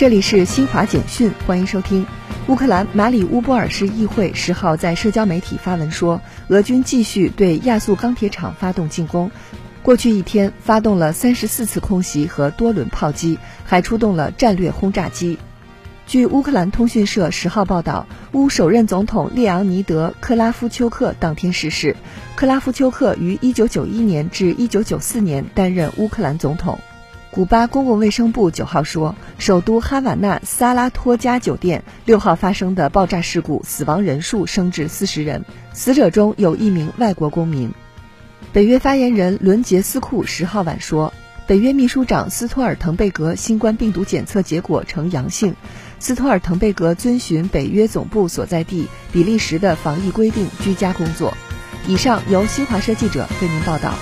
这里是新华简讯，欢迎收听。乌克兰马里乌波尔市议会十号在社交媒体发文说，俄军继续对亚速钢铁厂发动进攻。过去一天，发动了三十四次空袭和多轮炮击，还出动了战略轰炸机。据乌克兰通讯社十号报道，乌首任总统列昂尼德·克拉夫丘克当天逝世。克拉夫丘克于一九九一年至一九九四年担任乌克兰总统。古巴公共卫生部九号说，首都哈瓦那萨拉托加酒店六号发生的爆炸事故，死亡人数升至四十人，死者中有一名外国公民。北约发言人伦杰斯库十号晚说，北约秘书长斯托尔滕贝格新冠病毒检测结果呈阳性，斯托尔滕贝格遵循北约总部所在地比利时的防疫规定居家工作。以上由新华社记者为您报道。